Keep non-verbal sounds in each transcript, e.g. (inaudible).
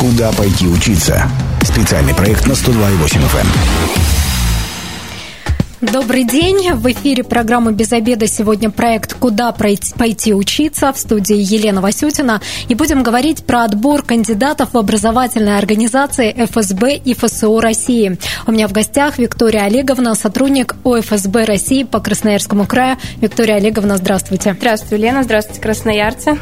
Куда пойти учиться? Специальный проект на 102,8 FM. Добрый день. В эфире программы «Без обеда» сегодня проект «Куда пойти учиться» в студии Елена Васютина. И будем говорить про отбор кандидатов в образовательные организации ФСБ и ФСО России. У меня в гостях Виктория Олеговна, сотрудник ОФСБ России по Красноярскому краю. Виктория Олеговна, здравствуйте. Здравствуйте, Лена. Здравствуйте, красноярцы.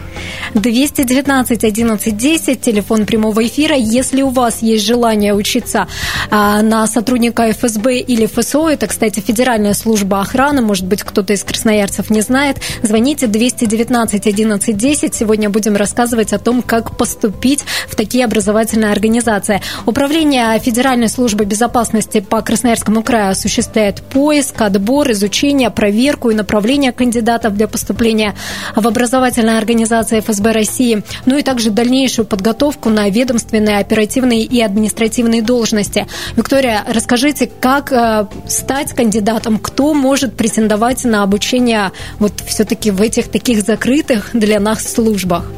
219 11 10, телефон прямого эфира. Если у вас есть желание учиться а, на сотрудника ФСБ или ФСО, это, кстати, Федеральная служба охраны, может быть, кто-то из красноярцев не знает, звоните 219 11 10. Сегодня будем рассказывать о том, как поступить в такие образовательные организации. Управление Федеральной службы безопасности по Красноярскому краю осуществляет поиск, отбор, изучение, проверку и направление кандидатов для поступления в образовательные организации ФСБ России, ну и также дальнейшую подготовку на ведомственные, оперативные и административные должности. Виктория, расскажите, как э, стать кандидатом кандидатам, кто может претендовать на обучение вот все-таки в этих таких закрытых для нас службах?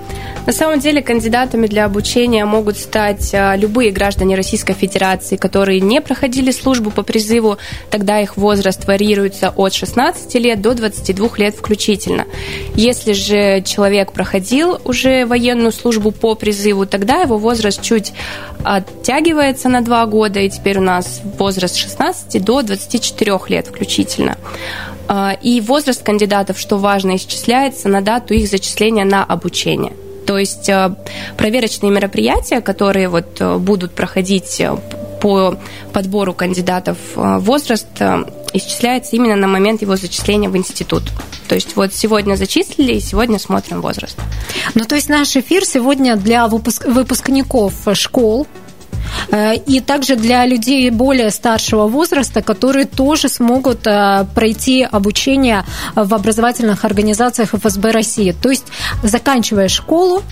На самом деле кандидатами для обучения могут стать а, любые граждане Российской Федерации, которые не проходили службу по призыву, тогда их возраст варьируется от 16 лет до 22 лет включительно. Если же человек проходил уже военную службу по призыву, тогда его возраст чуть оттягивается на 2 года, и теперь у нас возраст 16 до 24 лет включительно. А, и возраст кандидатов, что важно, исчисляется на дату их зачисления на обучение. То есть э, проверочные мероприятия, которые вот э, будут проходить э, по подбору кандидатов возраст исчисляется именно на момент его зачисления в институт. То есть вот сегодня зачислили, и сегодня смотрим возраст. Ну, то есть наш эфир сегодня для выпуск... выпускников школ, и также для людей более старшего возраста, которые тоже смогут э, пройти обучение в образовательных организациях ФСБ России. То есть, заканчивая школу,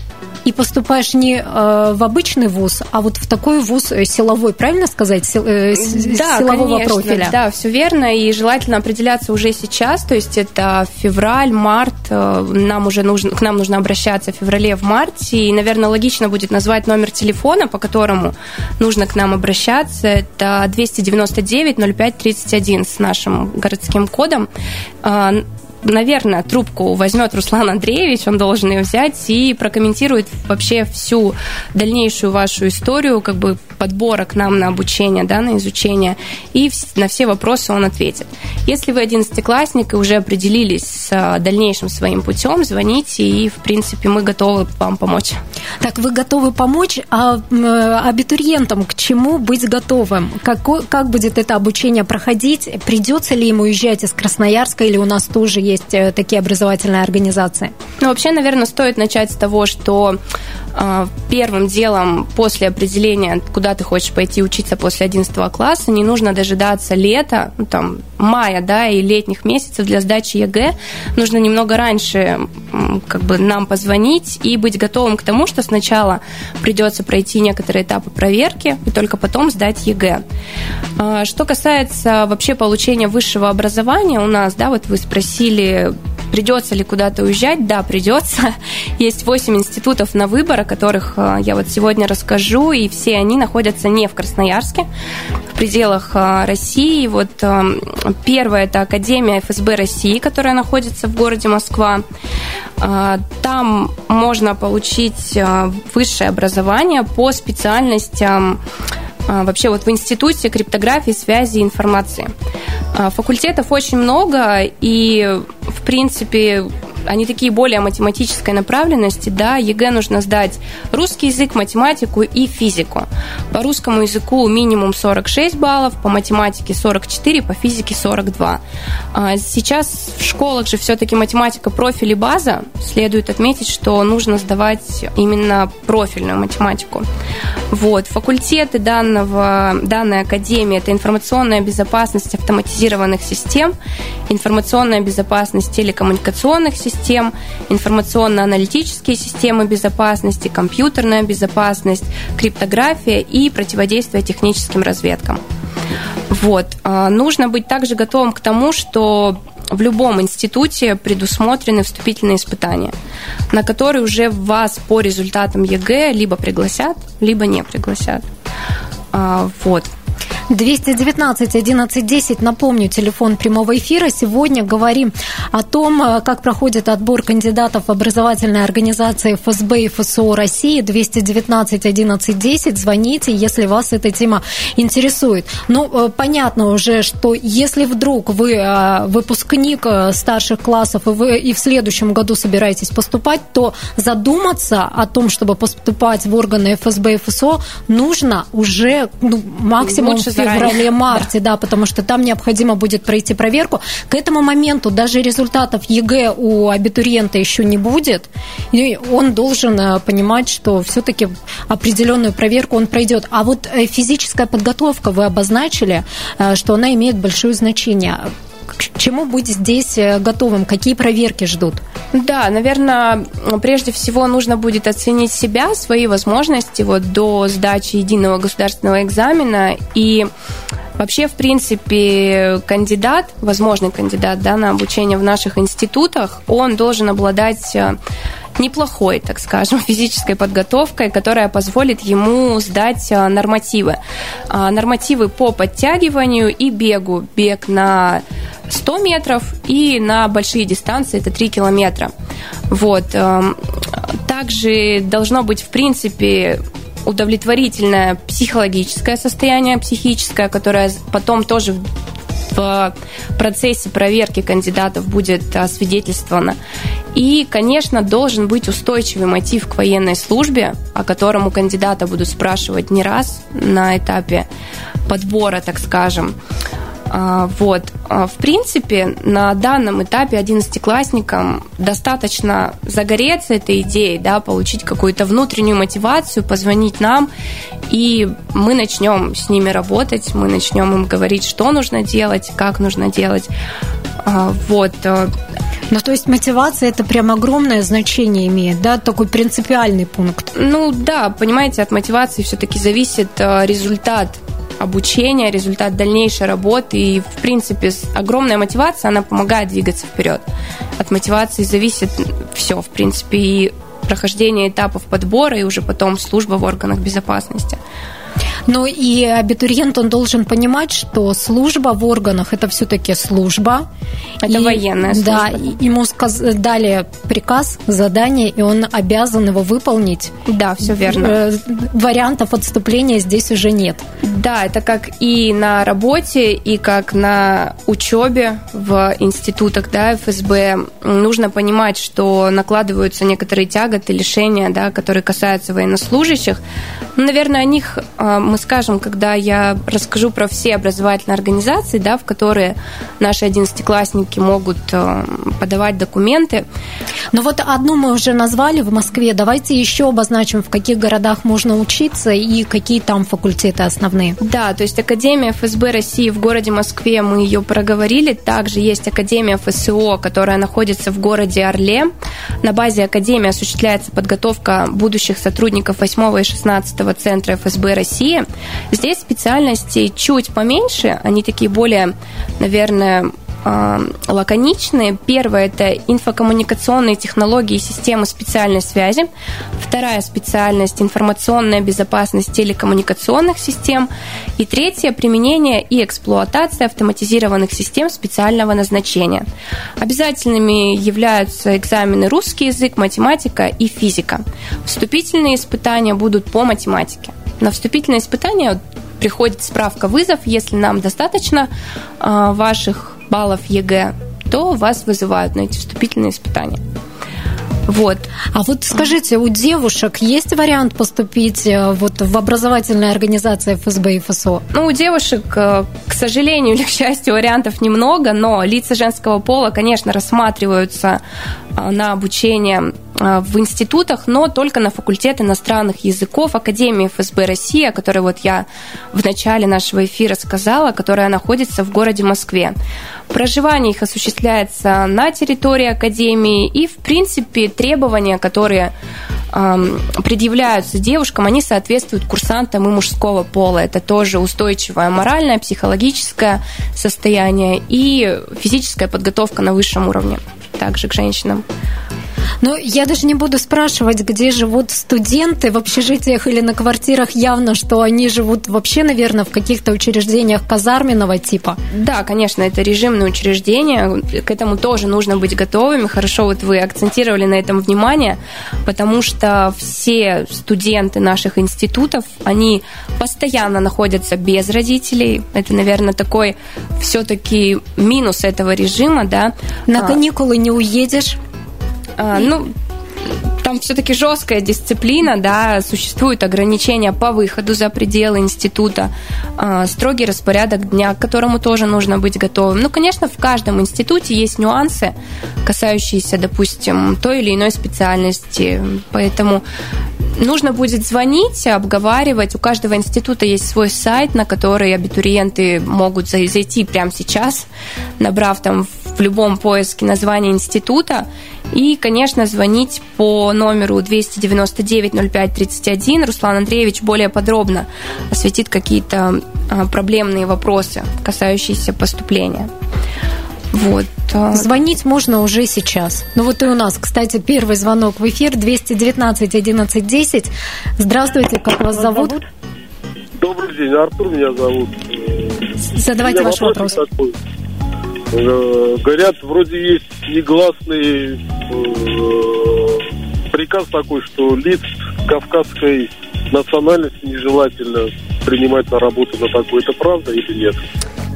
и поступаешь не э, в обычный вуз, а вот в такой вуз силовой, правильно сказать, Сил, э, да, силового конечно, профиля. Да, все верно, и желательно определяться уже сейчас, то есть это февраль, март, нам уже нужно, к нам нужно обращаться в феврале, в марте, и, наверное, логично будет назвать номер телефона, по которому нужно к нам обращаться. Это 299 05 31 с нашим городским кодом а, наверное, трубку возьмет Руслан Андреевич, он должен ее взять и прокомментирует вообще всю дальнейшую вашу историю, как бы подбора к нам на обучение, да, на изучение, и на все вопросы он ответит. Если вы одиннадцатиклассник и уже определились с а, дальнейшим своим путем, звоните, и, в принципе, мы готовы вам помочь. Так, вы готовы помочь, а абитуриентам к чему быть готовым? Как, как будет это обучение проходить? Придется ли ему уезжать из Красноярска, или у нас тоже есть э, такие образовательные организации? Ну, вообще, наверное, стоит начать с того, что а, первым делом после определения, куда ты хочешь пойти учиться после 11 класса, не нужно дожидаться лета, ну, там, мая, да, и летних месяцев для сдачи ЕГЭ. Нужно немного раньше как бы нам позвонить и быть готовым к тому, что сначала придется пройти некоторые этапы проверки и только потом сдать ЕГЭ. А, что касается вообще получения высшего образования у нас, да, вот вы спросили, Придется ли куда-то уезжать? Да, придется. (laughs) Есть 8 институтов на выбор, о которых э, я вот сегодня расскажу, и все они находятся не в Красноярске, в пределах э, России. Вот э, первая – это Академия ФСБ России, которая находится в городе Москва. Там можно получить высшее образование по специальностям вообще вот в институте криптографии, связи и информации. Факультетов очень много, и в принципе, они такие более математической направленности, да, ЕГЭ нужно сдать русский язык, математику и физику. По русскому языку минимум 46 баллов, по математике 44, по физике 42. А сейчас в школах же все-таки математика профиль и база. Следует отметить, что нужно сдавать именно профильную математику. Вот. Факультеты данного, данной академии – это информационная безопасность автоматизированных систем, информационная безопасность телекоммуникационных систем, систем, информационно-аналитические системы безопасности, компьютерная безопасность, криптография и противодействие техническим разведкам. Вот. А, нужно быть также готовым к тому, что в любом институте предусмотрены вступительные испытания, на которые уже вас по результатам ЕГЭ либо пригласят, либо не пригласят. А, вот. 219 11 10, напомню, телефон прямого эфира. Сегодня говорим о том, э, как проходит отбор кандидатов в образовательные организации ФСБ и ФСО России. 219 11 10, звоните, если вас эта тема интересует. Ну, э, понятно уже, что если вдруг вы э, выпускник старших классов и вы и в следующем году собираетесь поступать, то задуматься о том, чтобы поступать в органы ФСБ и ФСО, нужно уже ну, максимум Лучше феврале-марте, да. да, потому что там необходимо будет пройти проверку. К этому моменту даже результатов ЕГЭ у абитуриента еще не будет, и он должен э, понимать, что все-таки определенную проверку он пройдет. А вот э, физическая подготовка вы обозначили, э, что она имеет большое значение чему быть здесь готовым? Какие проверки ждут? Да, наверное, прежде всего нужно будет оценить себя, свои возможности вот до сдачи единого государственного экзамена и Вообще, в принципе, кандидат, возможный кандидат да, на обучение в наших институтах, он должен обладать э, неплохой, так скажем, (laughs) физической подготовкой, которая позволит ему сдать э, нормативы. А, нормативы по подтягиванию и бегу. Бег на 100 метров и на большие дистанции это 3 километра. Вот. Эм, также должно быть, в принципе, удовлетворительное психологическое состояние, психическое, которое потом тоже в процессе проверки кандидатов будет освидетельствовано. И, конечно, должен быть устойчивый мотив к военной службе, о котором у кандидата будут спрашивать не раз на этапе подбора, так скажем. А, вот. А, в принципе, на данном этапе одиннадцатиклассникам достаточно загореться этой идеей, да, получить какую-то внутреннюю мотивацию, позвонить нам, и мы начнем с ними работать, мы начнем им говорить, что нужно делать, как нужно делать. А, вот. Ну, то есть мотивация это прям огромное значение имеет, да, такой принципиальный пункт. Ну да, понимаете, от мотивации все-таки зависит результат обучение, результат дальнейшей работы. И, в принципе, огромная мотивация, она помогает двигаться вперед. От мотивации зависит все, в принципе, и прохождение этапов подбора, и уже потом служба в органах безопасности. Но и абитуриент, он должен понимать, что служба в органах – это все-таки служба. Это и, военная служба. Да, ему сказ- дали приказ, задание, и он обязан его выполнить. Да, все верно. Э, вариантов отступления здесь уже нет. Да, это как и на работе, и как на учебе в институтах да, ФСБ. Нужно понимать, что накладываются некоторые тяготы, лишения, да, которые касаются военнослужащих. Наверное, о них а, мы скажем, когда я расскажу про все образовательные организации, да, в которые наши одиннадцатиклассники могут э, подавать документы. Ну вот одну мы уже назвали в Москве. Давайте еще обозначим, в каких городах можно учиться и какие там факультеты основные. Да, то есть Академия ФСБ России в городе Москве, мы ее проговорили. Также есть Академия ФСО, которая находится в городе Орле. На базе Академии осуществляется подготовка будущих сотрудников 8 и 16 Центра ФСБ России. Здесь специальности чуть поменьше, они такие более, наверное, а, лаконичные. Первое – это инфокоммуникационные технологии и системы специальной связи. Вторая специальность – информационная безопасность телекоммуникационных систем. И третье – применение и эксплуатация автоматизированных систем специального назначения. Обязательными являются экзамены русский язык, математика и физика. Вступительные испытания будут по математике. На вступительное испытание приходит справка-вызов, если нам достаточно э, ваших баллов ЕГЭ, то вас вызывают на эти вступительные испытания. Вот. А вот скажите, у девушек есть вариант поступить э, вот в образовательные организации ФСБ и ФСО? Ну, у девушек, э, к сожалению (laughs) или к счастью, вариантов немного, но лица женского пола, конечно, рассматриваются на обучение в институтах, но только на факультет иностранных языков Академии ФСБ России, о которой вот я в начале нашего эфира сказала, которая находится в городе Москве. Проживание их осуществляется на территории Академии, и, в принципе, требования, которые предъявляются девушкам, они соответствуют курсантам и мужского пола. Это тоже устойчивое моральное, психологическое состояние и физическая подготовка на высшем уровне также к женщинам. Ну, я даже не буду спрашивать, где живут студенты в общежитиях или на квартирах. Явно, что они живут вообще, наверное, в каких-то учреждениях казарменного типа. Да, конечно, это режимные учреждения. К этому тоже нужно быть готовыми. Хорошо, вот вы акцентировали на этом внимание, потому что все студенты наших институтов, они постоянно находятся без родителей. Это, наверное, такой все-таки минус этого режима, да. На каникулы не уедешь. А, ну, там все-таки жесткая дисциплина, да, существуют ограничения по выходу за пределы института, а, строгий распорядок дня, к которому тоже нужно быть готовым. Ну, конечно, в каждом институте есть нюансы, касающиеся, допустим, той или иной специальности, поэтому нужно будет звонить, обговаривать. У каждого института есть свой сайт, на который абитуриенты могут зайти прямо сейчас, набрав там в любом поиске название института и, конечно, звонить по номеру 299-05-31. Руслан Андреевич более подробно осветит какие-то а, проблемные вопросы, касающиеся поступления. Вот. А. Звонить можно уже сейчас. Ну вот и у нас, кстати, первый звонок в эфир 219 11 10. Здравствуйте, как вас зовут? Добрый день, Артур меня зовут. Задавайте ваш вопрос. Такой. Э, говорят, вроде есть негласный э, приказ такой, что лиц кавказской национальности нежелательно принимать на работу на такой. Это правда или нет?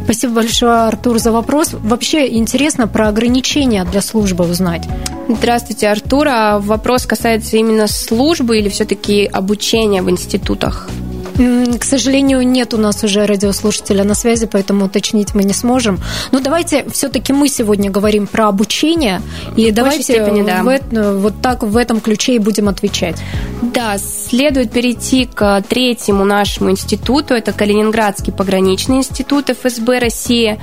Спасибо большое, Артур, за вопрос. Вообще интересно про ограничения для службы узнать. Здравствуйте, Артур. А вопрос касается именно службы или все-таки обучения в институтах? К сожалению, нет у нас уже радиослушателя на связи, поэтому уточнить мы не сможем. Но давайте все-таки мы сегодня говорим про обучение, и в давайте степени, да. в, вот так в этом ключе и будем отвечать. Да, следует перейти к третьему нашему институту, это Калининградский пограничный институт ФСБ России.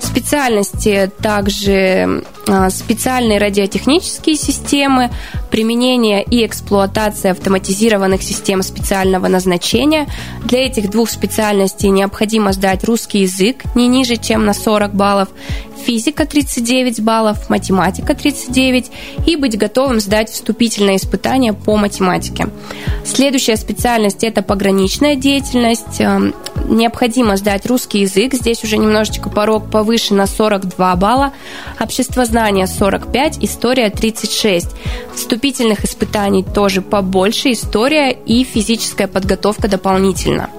Специальности также а, специальные радиотехнические системы, применение и эксплуатация автоматизированных систем специального назначения. Для этих двух специальностей необходимо сдать русский язык не ниже, чем на 40 баллов, физика 39 баллов, математика 39 и быть готовым сдать вступительное испытание по математике. Следующая специальность – это пограничная деятельность. Эм, необходимо сдать русский язык. Здесь уже немножечко порог повыше на 42 балла. Обществознание 45, история 36. Вступительных испытаний тоже побольше, история и физическая подготовка дополнительно.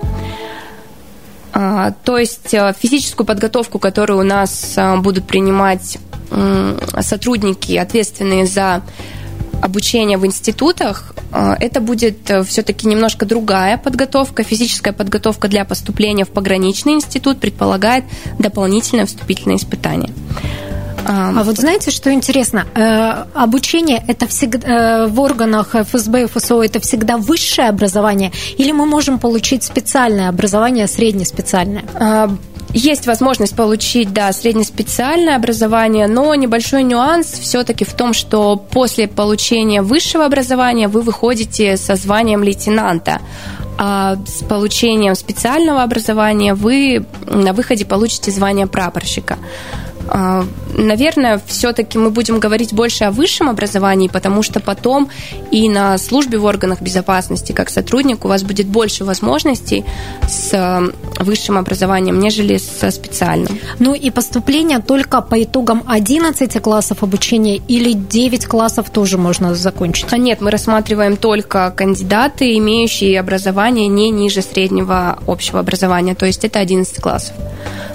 А, то есть э, физическую подготовку, которую у нас э, будут принимать сотрудники, ответственные за обучение в институтах, э, это будет все-таки немножко другая подготовка. Физическая подготовка для поступления в пограничный институт предполагает дополнительное вступительное испытание. А вот знаете, что интересно? Э, обучение это всегда э, в органах ФСБ и ФСО это всегда высшее образование, или мы можем получить специальное образование, среднеспециальное? А, есть возможность получить, да, среднеспециальное образование, но небольшой нюанс все-таки в том, что после получения высшего образования вы выходите со званием лейтенанта а с получением специального образования вы на выходе получите звание прапорщика. А, наверное, все-таки мы будем говорить больше о высшем образовании, потому что потом и на службе в органах безопасности как сотрудник у вас будет больше возможностей с э, высшим образованием, нежели со специальным. Ну и поступление только по итогам 11 классов обучения или 9 классов тоже можно закончить? А нет, мы рассматриваем только кандидаты, имеющие образование не ниже среднего общего образования, то есть это 11 классов.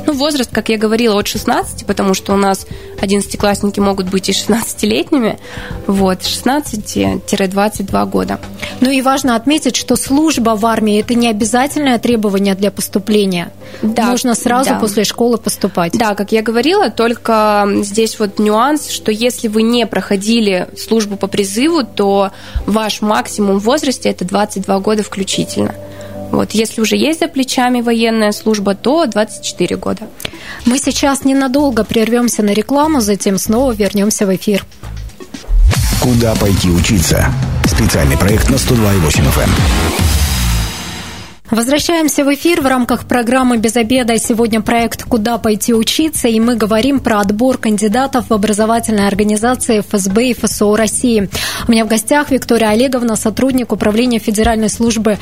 Ну, возраст, как я говорила, от 16, потому что у нас 11-классники могут быть и 16-летними. Вот, 16-22 года. Ну и важно отметить, что служба в армии – это не обязательное требование для поступления. Да, Нужно сразу да. после школы поступать. Да, как я говорила, только здесь вот нюанс, что если вы не проходили службу по призыву, то ваш максимум в возрасте – это 22 года включительно. Вот, если уже есть за плечами военная служба, то 24 года. Мы сейчас ненадолго прервемся на рекламу, затем снова вернемся в эфир. Куда пойти учиться? Специальный проект на 102,8 FM. Возвращаемся в эфир в рамках программы «Без обеда». Сегодня проект «Куда пойти учиться?» и мы говорим про отбор кандидатов в образовательные организации ФСБ и ФСО России. У меня в гостях Виктория Олеговна, сотрудник Управления Федеральной службы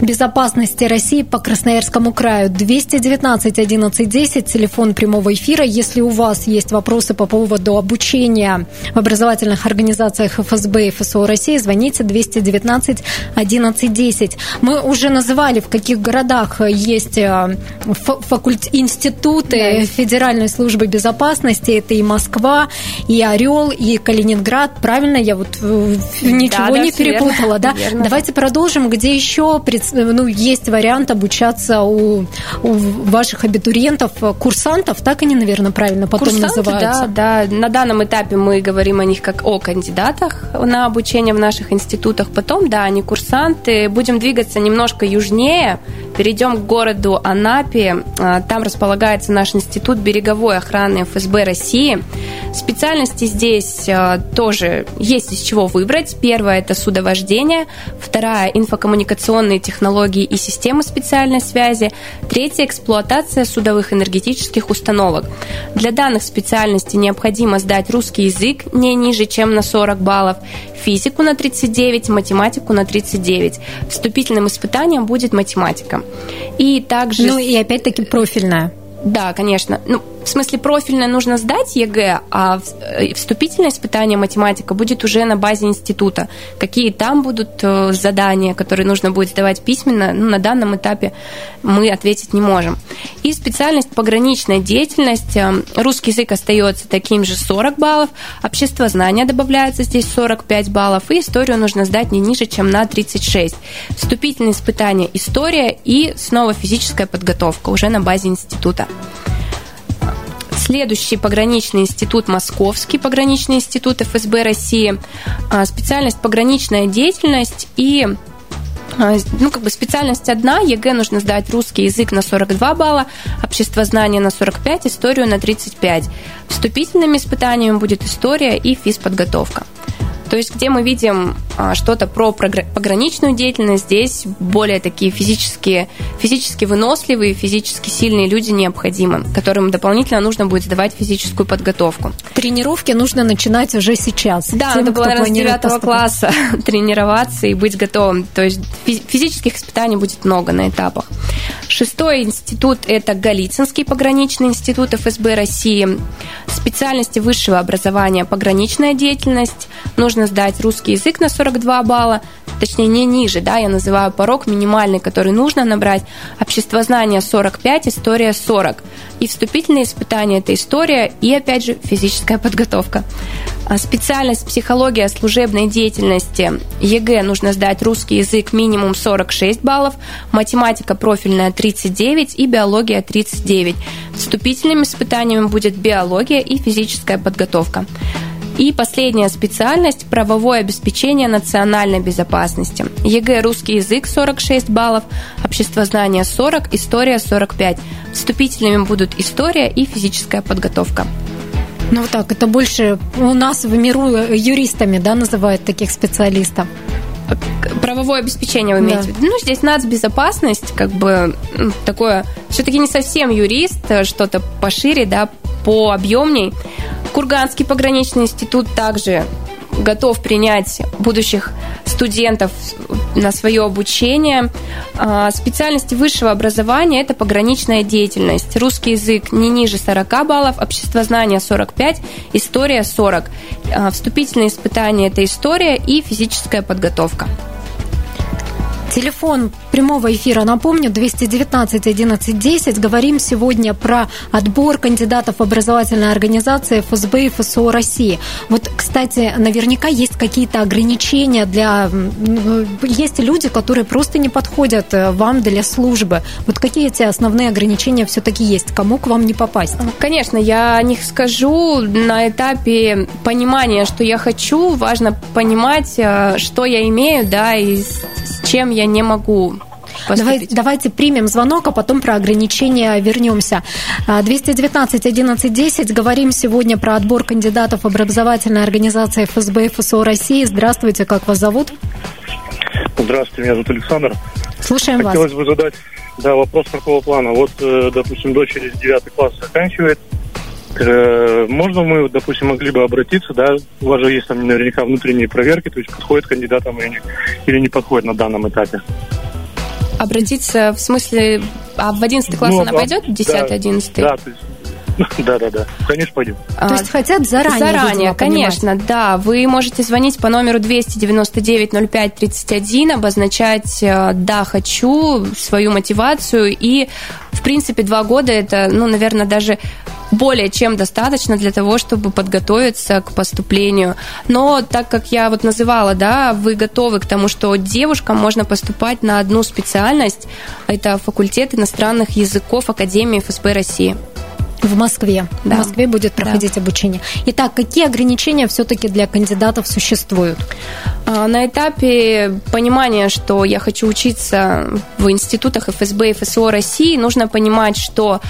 безопасности России по Красноярскому краю. 219 11 10, телефон прямого эфира. Если у вас есть вопросы по поводу обучения в образовательных организациях ФСБ и ФСО России, звоните 219 11 10. Мы уже называли в каких городах есть э, факульт... институты да. Федеральной службы безопасности. Это и Москва, и Орел, и Калининград. Правильно? Я вот э, ничего да, не перепутала, верно. да? Верно. Давайте продолжим. Где еще ну, есть вариант обучаться у, у ваших абитуриентов, курсантов, так они, наверное, правильно потом Курсанты, называются? Да, да. На данном этапе мы говорим о них как о кандидатах на обучение в наших институтах. Потом, да, они курсанты. Будем двигаться немножко южнее южнее, перейдем к городу Анапе. А, там располагается наш институт береговой охраны ФСБ России. Специальности здесь а, тоже есть из чего выбрать. Первая – это судовождение. Вторая – инфокоммуникационные технологии и системы специальной связи. Третья – эксплуатация судовых энергетических установок. Для данных специальностей необходимо сдать русский язык не ниже, чем на 40 баллов, физику на 39, математику на 39. Вступительным испытанием будет математика. И также... Ну и опять-таки профильная. Да, конечно. Ну, в смысле, профильное нужно сдать ЕГЭ, а э, вступительное испытание математика будет уже на базе института. Какие там будут э, задания, которые нужно будет сдавать письменно, ну, на данном этапе мы ответить не можем. И специальность пограничная деятельность. Э, русский язык остается таким же 40 баллов, общество знания добавляется здесь 45 баллов, и историю нужно сдать не ниже, чем на 36. Вступительное испытание история и снова физическая подготовка уже на базе института. Следующий пограничный институт Московский пограничный институт ФСБ России. А, специальность пограничная деятельность и а, ну, как бы специальность одна, ЕГЭ нужно сдать русский язык на 42 балла, обществознание на 45, историю на 35. Вступительными испытаниями будет история и физподготовка. То есть, где мы видим а, что-то про пограничную деятельность, здесь более такие физические, физически выносливые, физически сильные люди необходимы, которым дополнительно нужно будет сдавать физическую подготовку. Тренировки нужно начинать уже сейчас. Да, тем, надо было, наверное, с 9 класса (laughs) тренироваться и быть готовым. То есть физических испытаний будет много на этапах. Шестой институт – это Голицынский пограничный институт ФСБ России. Специальности высшего образования – пограничная деятельность. Нужно сдать русский язык на 42 балла, точнее, не ниже, да, я называю порог минимальный, который нужно набрать. Обществознание 45, история 40. И вступительные испытания – это история и, опять же, физическая подготовка. А специальность психология служебной деятельности ЕГЭ нужно сдать русский язык минимум 46 баллов, математика профильная 39 и биология 39. Вступительными испытаниями будет биология и физическая подготовка. И последняя специальность – правовое обеспечение национальной безопасности. ЕГЭ «Русский язык» 46 баллов, обществознание 40, история 45. Вступительными будут история и физическая подготовка. Ну вот так, это больше у нас в миру юристами, да, называют таких специалистов правовое обеспечение вы имеете да. в виду? Ну, здесь нацбезопасность, как бы такое, все-таки не совсем юрист, а что-то пошире, да, по объемней. Курганский пограничный институт также готов принять будущих студентов на свое обучение. А, специальности высшего образования – это пограничная деятельность. Русский язык не ниже 40 баллов, обществознание 45, история 40. А, вступительные испытания – это история и физическая подготовка. Телефон прямого эфира, напомню, 219 11 10. Говорим сегодня про отбор кандидатов в образовательные организации ФСБ и ФСО России. Вот, кстати, наверняка есть какие-то ограничения для... Есть люди, которые просто не подходят э, вам для службы. Вот какие эти основные ограничения все-таки есть? Кому к вам не попасть? Конечно, я о них скажу. На этапе понимания, что я хочу, важно понимать, э, что я имею, да, и чем я не могу Давай, давайте примем звонок, а потом про ограничения вернемся. 219 11 10. Говорим сегодня про отбор кандидатов образовательной организации ФСБ и ФСО России. Здравствуйте, как вас зовут? Здравствуйте, меня зовут Александр. Слушаем Хотелось вас. бы задать да, вопрос такого плана. Вот, э, допустим, дочь через 9 класс заканчивает. Э, можно мы, допустим, могли бы обратиться, да, у вас же есть там наверняка внутренние проверки, то есть подходит кандидатам или не, или не подходит на данном этапе. Обратиться в смысле, а в 11 класс Ну, она а- пойдет? 10 11 Да, то есть, да, да, да, конечно, пойдем. То есть хотят заранее, Заранее, видимо, понимать. конечно, да. Вы можете звонить по номеру 299 05 31, обозначать э, «да, хочу», свою мотивацию. И, в принципе, два года – это, ну, наверное, даже более чем достаточно для того, чтобы подготовиться к поступлению. Но так как я вот называла, да, вы готовы к тому, что девушкам можно поступать на одну специальность, это факультет иностранных языков Академии ФСБ России. В Москве. Да. В Москве будет проходить обучение. Итак, какие ограничения все-таки для кандидатов существуют? А, На этапе понимания, что я хочу учиться в институтах ФСБ и ФСО России, нужно понимать, что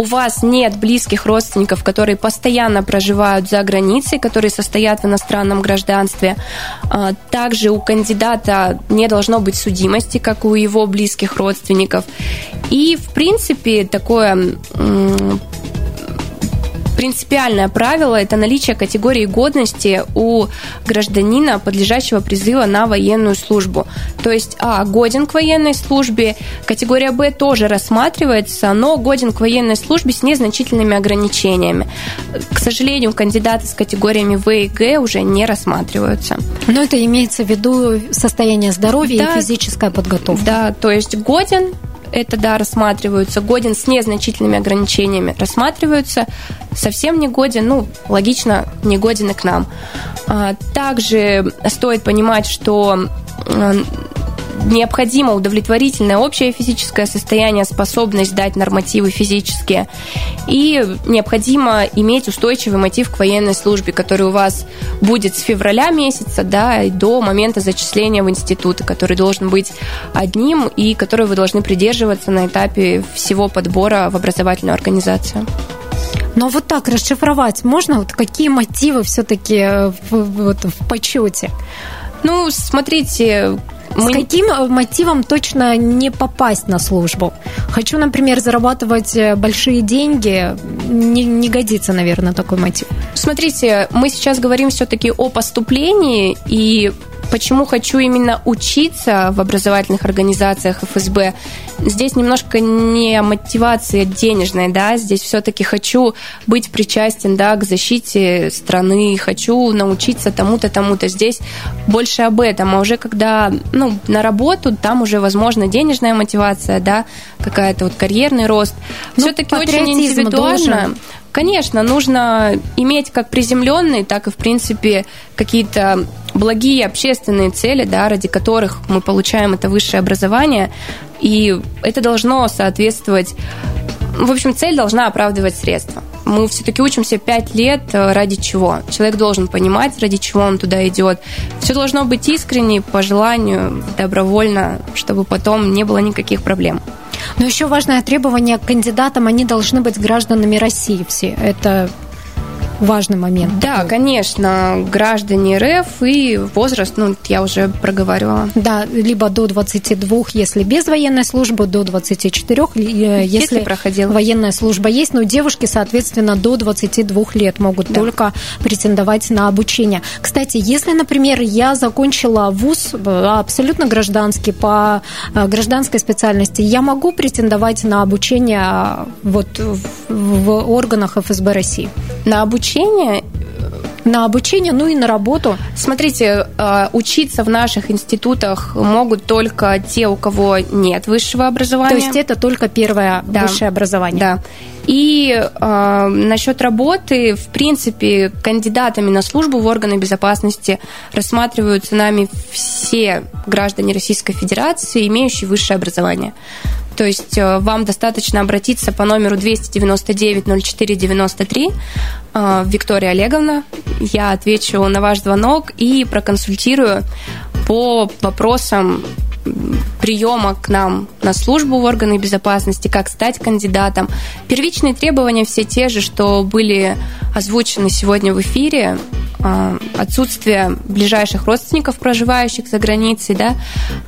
у вас нет близких родственников, которые постоянно проживают за границей, которые состоят в иностранном гражданстве. А, Также у кандидата не должно быть судимости, как у его близких родственников. И, в принципе, такое принципиальное правило – это наличие категории годности у гражданина, подлежащего призыва на военную службу. То есть, а, годен к военной службе, категория Б тоже рассматривается, но годен к военной службе с незначительными ограничениями. К сожалению, кандидаты с категориями В и Г уже не рассматриваются. Но это имеется в виду состояние здоровья Да. и физическая подготовка. Да, то есть годен это, да, рассматриваются. Годен с незначительными ограничениями рассматриваются. Совсем не годен, ну, логично, не годен и к нам. А, Также стоит понимать, что необходимо удовлетворительное общее физическое состояние, способность дать нормативы физические. И необходимо иметь устойчивый мотив к военной службе, который у вас будет с февраля месяца да, и до момента зачисления в институты, который должен быть одним и который вы должны придерживаться на этапе всего подбора в образовательную организацию. Но вот так расшифровать можно? Вот какие мотивы все-таки в, вот, в почете? Ну, смотрите, С каким э, мотивом точно не попасть на службу? Хочу, например, зарабатывать э, большие деньги. Не, не годится, наверное, такой мотив. Смотрите, мы сейчас говорим все-таки о поступлении и почему хочу именно учиться в образовательных организациях ФСБ. Здесь немножко не мотивация денежная, да, здесь все-таки хочу быть причастен, да, к защите страны, хочу научиться тому-то, тому-то. Здесь больше об этом, а уже когда, ну, на работу, там уже, возможно, денежная мотивация, да, какая-то вот карьерный рост. Ну, все-таки очень индивидуально. должен. Конечно, нужно иметь как приземленные, так и, в принципе, какие-то благие общественные цели, да, ради которых мы получаем это высшее образование. И это должно соответствовать... В общем, цель должна оправдывать средства. Мы все-таки учимся пять лет э, ради чего? Человек должен понимать, ради чего он туда идет. Все должно быть искренне, по желанию, добровольно, чтобы потом не было никаких проблем. Но еще важное требование к кандидатам, они должны быть гражданами России все. Это важный момент. Да, такой. конечно, граждане РФ и возраст, ну, я уже проговаривала. Да, либо до 22, если без военной службы, до 24, э, если, Если проходил. военная служба есть, но девушки, соответственно, до 22 лет могут Да. только претендовать на обучение. Кстати, если, например, я закончила вуз э, абсолютно гражданский, по э, гражданской специальности, я могу претендовать на обучение вот в, в органах ФСБ России? На обучение на обучение, ну и на работу. Смотрите, э, учиться в наших институтах могут только те, у кого нет высшего образования. То есть это только первое Да. высшее образование. Да. И э, насчет работы, в принципе, кандидатами на службу в органы безопасности рассматриваются нами все граждане Российской Федерации, имеющие высшее образование. То есть э, вам достаточно обратиться по номеру 299-04-93. Э, Виктория Олеговна, я отвечу на ваш звонок и проконсультирую по вопросам приема к нам на службу в органы безопасности, как стать кандидатом. Первичные требования все те же, что были озвучены сегодня в эфире. А, Отсутствие ближайших родственников, проживающих за границей, да,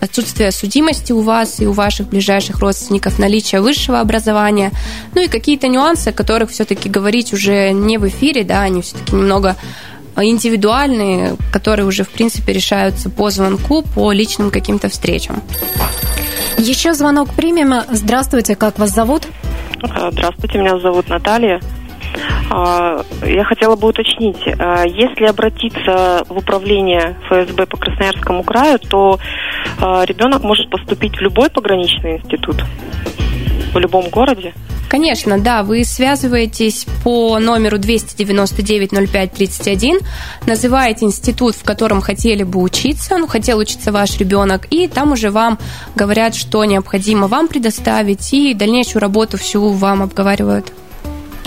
отсутствие судимости у вас и у ваших ближайших родственников, наличие высшего образования, ну и какие-то нюансы, о которых все-таки говорить уже не в эфире, да, они все-таки немного индивидуальные, которые уже, в принципе, решаются по звонку, по личным каким-то встречам. Еще звонок примем. Здравствуйте, как вас зовут? А, Здравствуйте, меня зовут Наталья. А, Я хотела бы уточнить, а, если обратиться в управление ФСБ по Красноярскому краю, то ребенок может поступить в любой пограничный институт, в любом городе. Конечно, да, вы связываетесь по номеру 299-05-31, называете институт, в котором хотели бы учиться, ну, хотел учиться ваш ребенок, и там уже вам говорят, что необходимо вам предоставить, и дальнейшую работу всю вам обговаривают.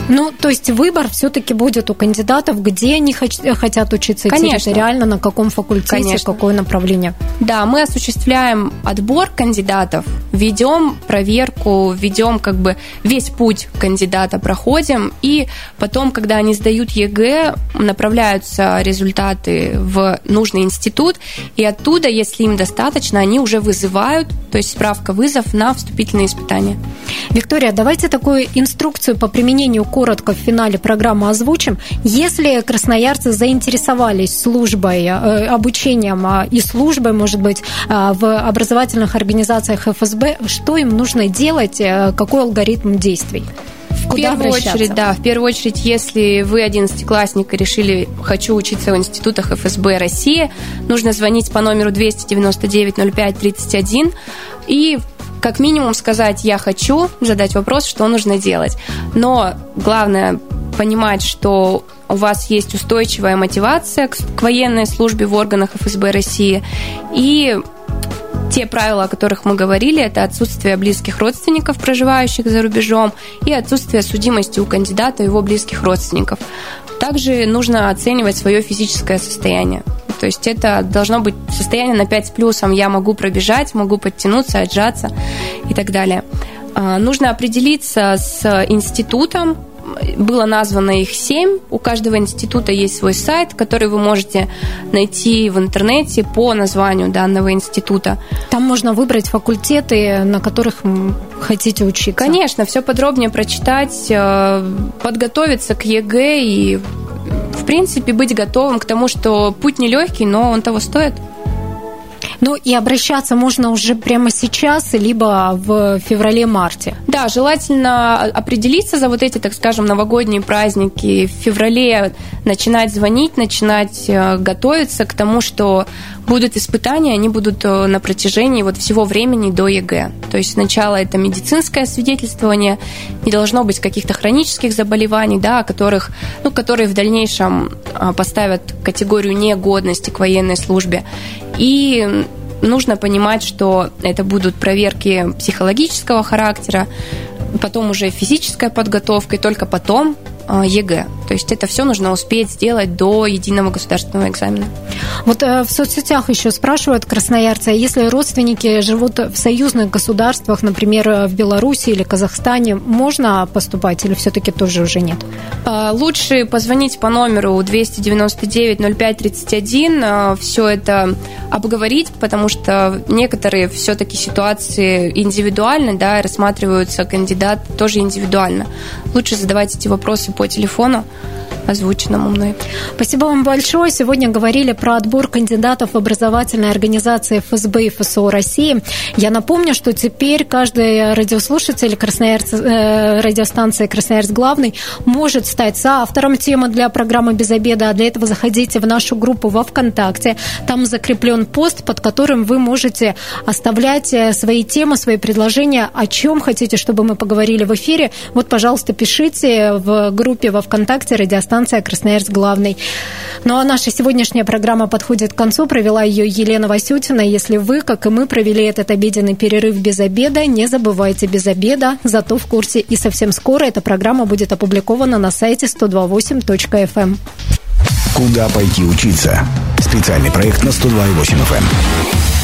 Ну, то есть выбор все-таки будет у кандидатов, где они хотят учиться, Конечно. территориально, на каком факультете, Конечно. какое направление. Да, мы осуществляем отбор кандидатов, ведем проверку, ведем как бы весь путь кандидата проходим, и потом, когда они сдают ЕГЭ, направляются результаты в нужный институт, и оттуда, если им достаточно, они уже вызывают, то есть справка-вызов на вступительные испытания. Виктория, давайте такую инструкцию по применению коротко в финале программы озвучим. Если красноярцы заинтересовались службой, э, обучением э, и службой, может быть, э, в образовательных организациях ФСБ, что им нужно делать, э, какой алгоритм действий? В Куда первую обращаться? очередь, да, в первую очередь, если вы одиннадцатиклассник и решили «хочу учиться в институтах ФСБ России», нужно звонить по номеру 299-05-31 и как минимум сказать «я хочу», задать вопрос, что нужно делать. Но главное понимать, что у вас есть устойчивая мотивация к, военной службе в органах ФСБ России и те правила, о которых мы говорили, это отсутствие близких родственников, проживающих за рубежом, и отсутствие судимости у кандидата и его близких родственников. Также нужно оценивать свое физическое состояние. То есть это должно быть состояние на 5 с плюсом. Я могу пробежать, могу подтянуться, отжаться и так далее. А, Нужно определиться с институтом, было названо их семь. У каждого института есть свой сайт, который вы можете найти в интернете по названию данного института. Там можно выбрать факультеты, на которых хотите учиться. Конечно, все подробнее прочитать, э, подготовиться к ЕГЭ и, в принципе, быть готовым к тому, что путь нелегкий, но он того стоит. Ну и обращаться можно уже прямо сейчас, либо в феврале-марте. Да, желательно определиться за вот эти, так скажем, новогодние праздники. В феврале начинать звонить, начинать э, готовиться к тому, что будут испытания, они будут э, на протяжении вот всего времени до ЕГЭ. То есть сначала это медицинское освидетельствование, не должно быть каких-то хронических заболеваний, да, которых, ну, которые в дальнейшем а, поставят категорию негодности к военной службе. И нужно понимать, что это будут проверки психологического характера, потом уже физическая подготовка, и только потом ЕГЭ. То есть это все нужно успеть сделать до единого государственного экзамена. Вот э, в соцсетях еще спрашивают красноярцы, а если родственники живут в союзных государствах, например, э, в Беларуси или Казахстане, можно поступать или все-таки тоже уже нет? Лучше позвонить по номеру 299-05-31, все это обговорить, потому что некоторые все-таки ситуации индивидуальны, да, рассматриваются кандидат тоже индивидуально. Лучше задавать эти вопросы по телефону, озвученному мной. Спасибо вам большое. Сегодня говорили про отбор кандидатов в образовательные организации ФСБ и ФСО России. Я напомню, что теперь каждый радиослушатель Красноярц, э, радиостанции «Красноярск главный» может стать соавтором темы для программы «Без обеда». А для этого заходите в нашу группу во ВКонтакте. Там закреплен пост, под которым вы можете оставлять э, свои темы, свои предложения, о чем хотите, чтобы мы поговорили в эфире. Вот, пожалуйста, пишите в группе во ВКонтакте радиостанция «Красноярск главный». Ну а наша сегодняшняя программа подходит к концу. Провела ее Елена Васютина. Если вы, как и мы, провели этот обеденный перерыв без обеда, не забывайте без обеда, зато в курсе. И совсем скоро эта программа будет опубликована на сайте 128.fm. Эм. Куда пойти учиться? Специальный проект на 102.8 FM.